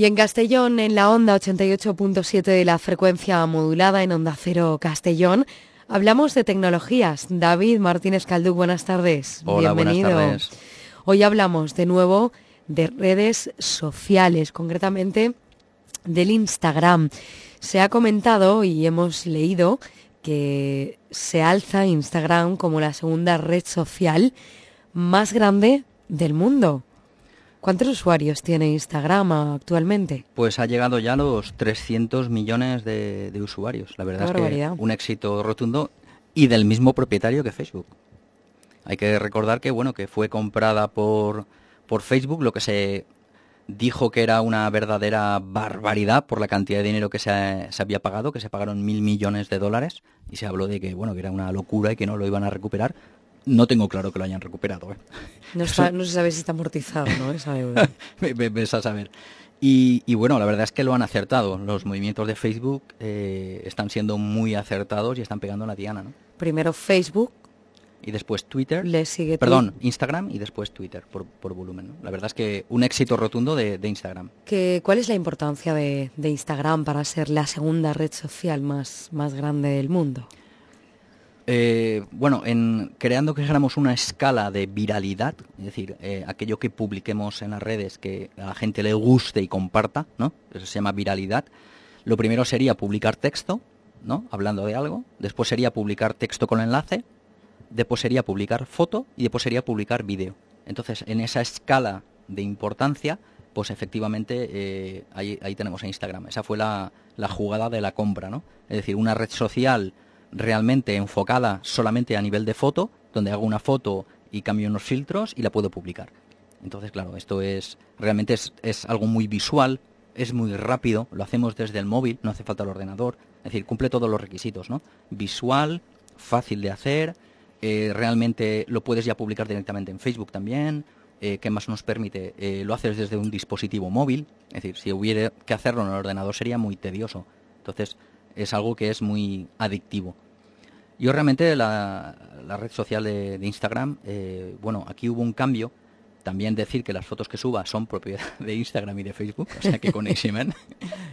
Y en Castellón, en la onda 88.7 de la frecuencia modulada en Onda Cero Castellón, hablamos de tecnologías. David Martínez Calduc, buenas tardes. Hola, Bienvenido. buenas tardes. Hoy hablamos de nuevo de redes sociales, concretamente del Instagram. Se ha comentado y hemos leído que se alza Instagram como la segunda red social más grande del mundo. ¿Cuántos usuarios tiene Instagram actualmente? Pues ha llegado ya a los 300 millones de, de usuarios. La verdad Qué es que barbaridad. un éxito rotundo y del mismo propietario que Facebook. Hay que recordar que bueno que fue comprada por, por Facebook, lo que se dijo que era una verdadera barbaridad por la cantidad de dinero que se, se había pagado, que se pagaron mil millones de dólares y se habló de que bueno que era una locura y que no lo iban a recuperar. No tengo claro que lo hayan recuperado. ¿eh? No, está- no se sabe si está amortizado, ¿no? Esa deuda. Ves a saber. Y, y bueno, la verdad es que lo han acertado. Los movimientos de Facebook eh, están siendo muy acertados y están pegando la diana, ¿no? Primero Facebook, Y después Twitter. le sigue Perdón, Instagram y después Twitter por, por volumen. ¿no? La verdad es que un éxito rotundo de, de Instagram. que- ¿Cuál es la importancia de, de Instagram para ser la segunda red social más, más grande del mundo? Eh, bueno, en creando que éramos una escala de viralidad, es decir, eh, aquello que publiquemos en las redes que a la gente le guste y comparta, ¿no? Eso se llama viralidad. Lo primero sería publicar texto, ¿no? Hablando de algo. Después sería publicar texto con enlace. Después sería publicar foto y después sería publicar vídeo. Entonces, en esa escala de importancia, pues efectivamente eh, ahí, ahí tenemos a Instagram. Esa fue la, la jugada de la compra, ¿no? Es decir, una red social realmente enfocada solamente a nivel de foto, donde hago una foto y cambio unos filtros y la puedo publicar. Entonces, claro, esto es realmente es, es algo muy visual, es muy rápido, lo hacemos desde el móvil, no hace falta el ordenador, es decir, cumple todos los requisitos, ¿no? Visual, fácil de hacer, eh, realmente lo puedes ya publicar directamente en Facebook también. Eh, ¿Qué más nos permite? Eh, lo haces desde un dispositivo móvil. Es decir, si hubiera que hacerlo en el ordenador sería muy tedioso. Entonces, es algo que es muy adictivo. Yo realmente la, la red social de, de Instagram, eh, bueno, aquí hubo un cambio. También decir que las fotos que suba son propiedad de Instagram y de Facebook, o sea que con Eximen.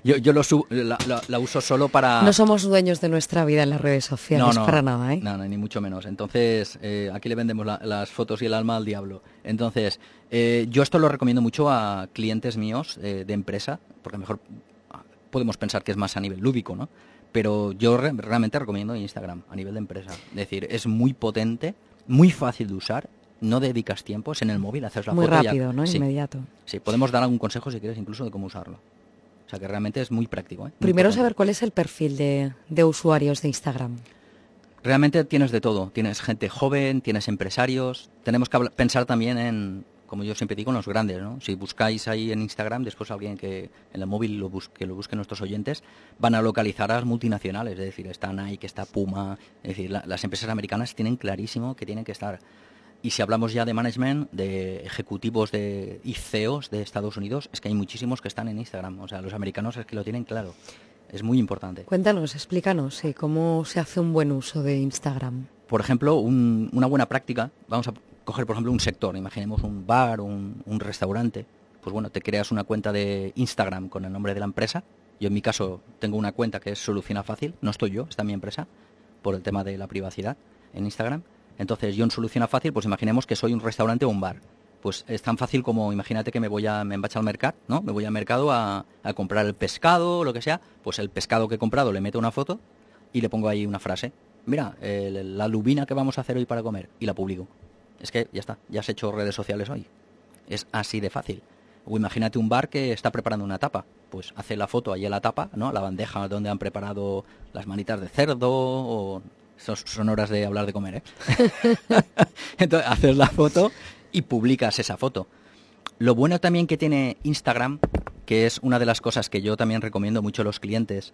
Yo, yo lo subo- la, la- la uso solo para... No somos dueños de nuestra vida en las redes sociales, para nada, ¿eh? No, no, ni mucho menos. Entonces, eh, aquí le vendemos la- las fotos y el alma al diablo. Entonces, eh, yo esto lo recomiendo mucho a clientes míos eh, de empresa, porque mejor podemos pensar que es más a nivel lúdico, ¿no? Pero yo re- realmente recomiendo Instagram a nivel de empresa. Es decir, es muy potente, muy fácil de usar, no dedicas tiempo, es en el móvil, haces la Muy foto y ya- rápido, ¿no? Sí, Inmediato. sí, podemos dar algún consejo si quieres incluso de cómo usarlo. O sea que realmente es muy práctico. ¿eh? Muy Primero potente. saber cuál es el perfil de, de usuarios de Instagram. Realmente tienes de todo. Tienes gente joven, tienes empresarios. Tenemos que pensar también en, como yo siempre digo, en los grandes. ¿no? Si buscáis ahí en Instagram, después alguien que en el móvil lo busque, lo busquen nuestros oyentes, van a localizar a las multinacionales. Es decir, está Nike, está Puma. Es decir, la- las empresas americanas tienen clarísimo que tienen que estar. Y si hablamos ya de management, de ejecutivos de, y CEOs de Estados Unidos, es que hay muchísimos que están en Instagram. O sea, los americanos es que lo tienen claro. Es muy importante. Cuéntanos, explícanos sí, cómo se hace un buen uso de Instagram. por ejemplo, un- una buena práctica, vamos a coger por ejemplo un sector, imaginemos un bar un, un restaurante, pues bueno, te creas una cuenta de Instagram con el nombre de la empresa. Yo en mi caso tengo una cuenta que es Soluciona Fácil, no estoy yo, está mi empresa, por el tema de la privacidad en Instagram. Entonces yo en Soluciona Fácil, pues imaginemos que soy un restaurante o un bar. Pues es tan fácil como, imagínate que me voy a, me embacha al mercado, ¿no? Me voy al mercado a, a comprar el pescado o lo que sea, pues el pescado que he comprado le meto una foto y le pongo ahí una frase. Mira, la lubina que vamos a hacer hoy para comer y la publico. Es que ya está, ya has hecho redes sociales hoy. Es así de fácil. O imagínate un bar que está preparando una tapa. Pues hace la foto ahí en la tapa, ¿no? La bandeja donde han preparado las manitas de cerdo o... Son, son horas de hablar de comer, ¿eh? Entonces haces la foto y publicas esa foto. Lo bueno también que tiene Instagram, que es una de las cosas que yo también recomiendo mucho a los clientes,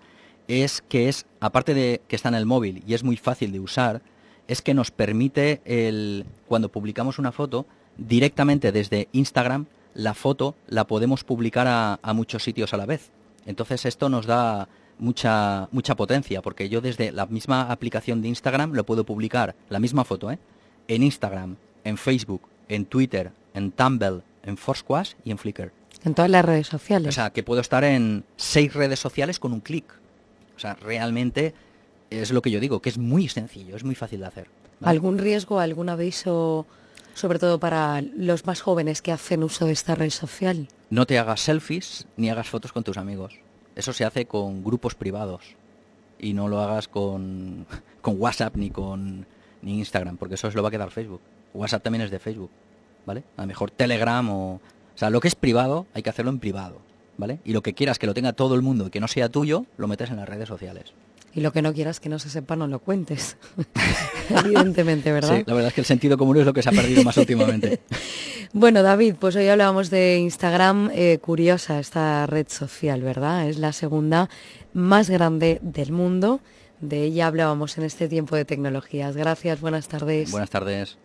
es que es, aparte de que está en el móvil y es muy fácil de usar, es que nos permite el, cuando publicamos una foto, directamente desde Instagram, la foto la podemos publicar a, a muchos sitios a la vez. Entonces esto nos da mucha, mucha potencia, porque yo desde la misma aplicación de Instagram lo puedo publicar, la misma foto, ¿eh? en Instagram, en Facebook, en Twitter, en Tumblr, en Foursquare y en Flickr. En todas las redes sociales. O sea, que puedo estar en seis redes sociales con un clic. O sea, realmente es lo que yo digo, que es muy sencillo, es muy fácil de hacer. ¿Algún riesgo, algún aviso, sobre todo para los más jóvenes que hacen uso de esta red social? No te hagas selfies ni hagas fotos con tus amigos. Eso se hace con grupos privados. Y no lo hagas con, con WhatsApp ni con ni Instagram, porque eso se lo va a quedar Facebook. WhatsApp también es de Facebook, ¿vale? A lo mejor Telegram o... O sea, lo que es privado hay que hacerlo en privado, ¿vale? Y lo que quieras que lo tenga todo el mundo y que no sea tuyo, lo metes en las redes sociales. Y lo que no quieras que no se sepa, no lo cuentes. Evidentemente, ¿verdad? Sí, la verdad es que el sentido común es lo que se ha perdido más últimamente. bueno, David, pues hoy hablábamos de Instagram. Eh, curiosa esta red social, ¿verdad? Es la segunda más grande del mundo. De ella hablábamos en este tiempo de tecnologías. Gracias, buenas tardes. Buenas tardes.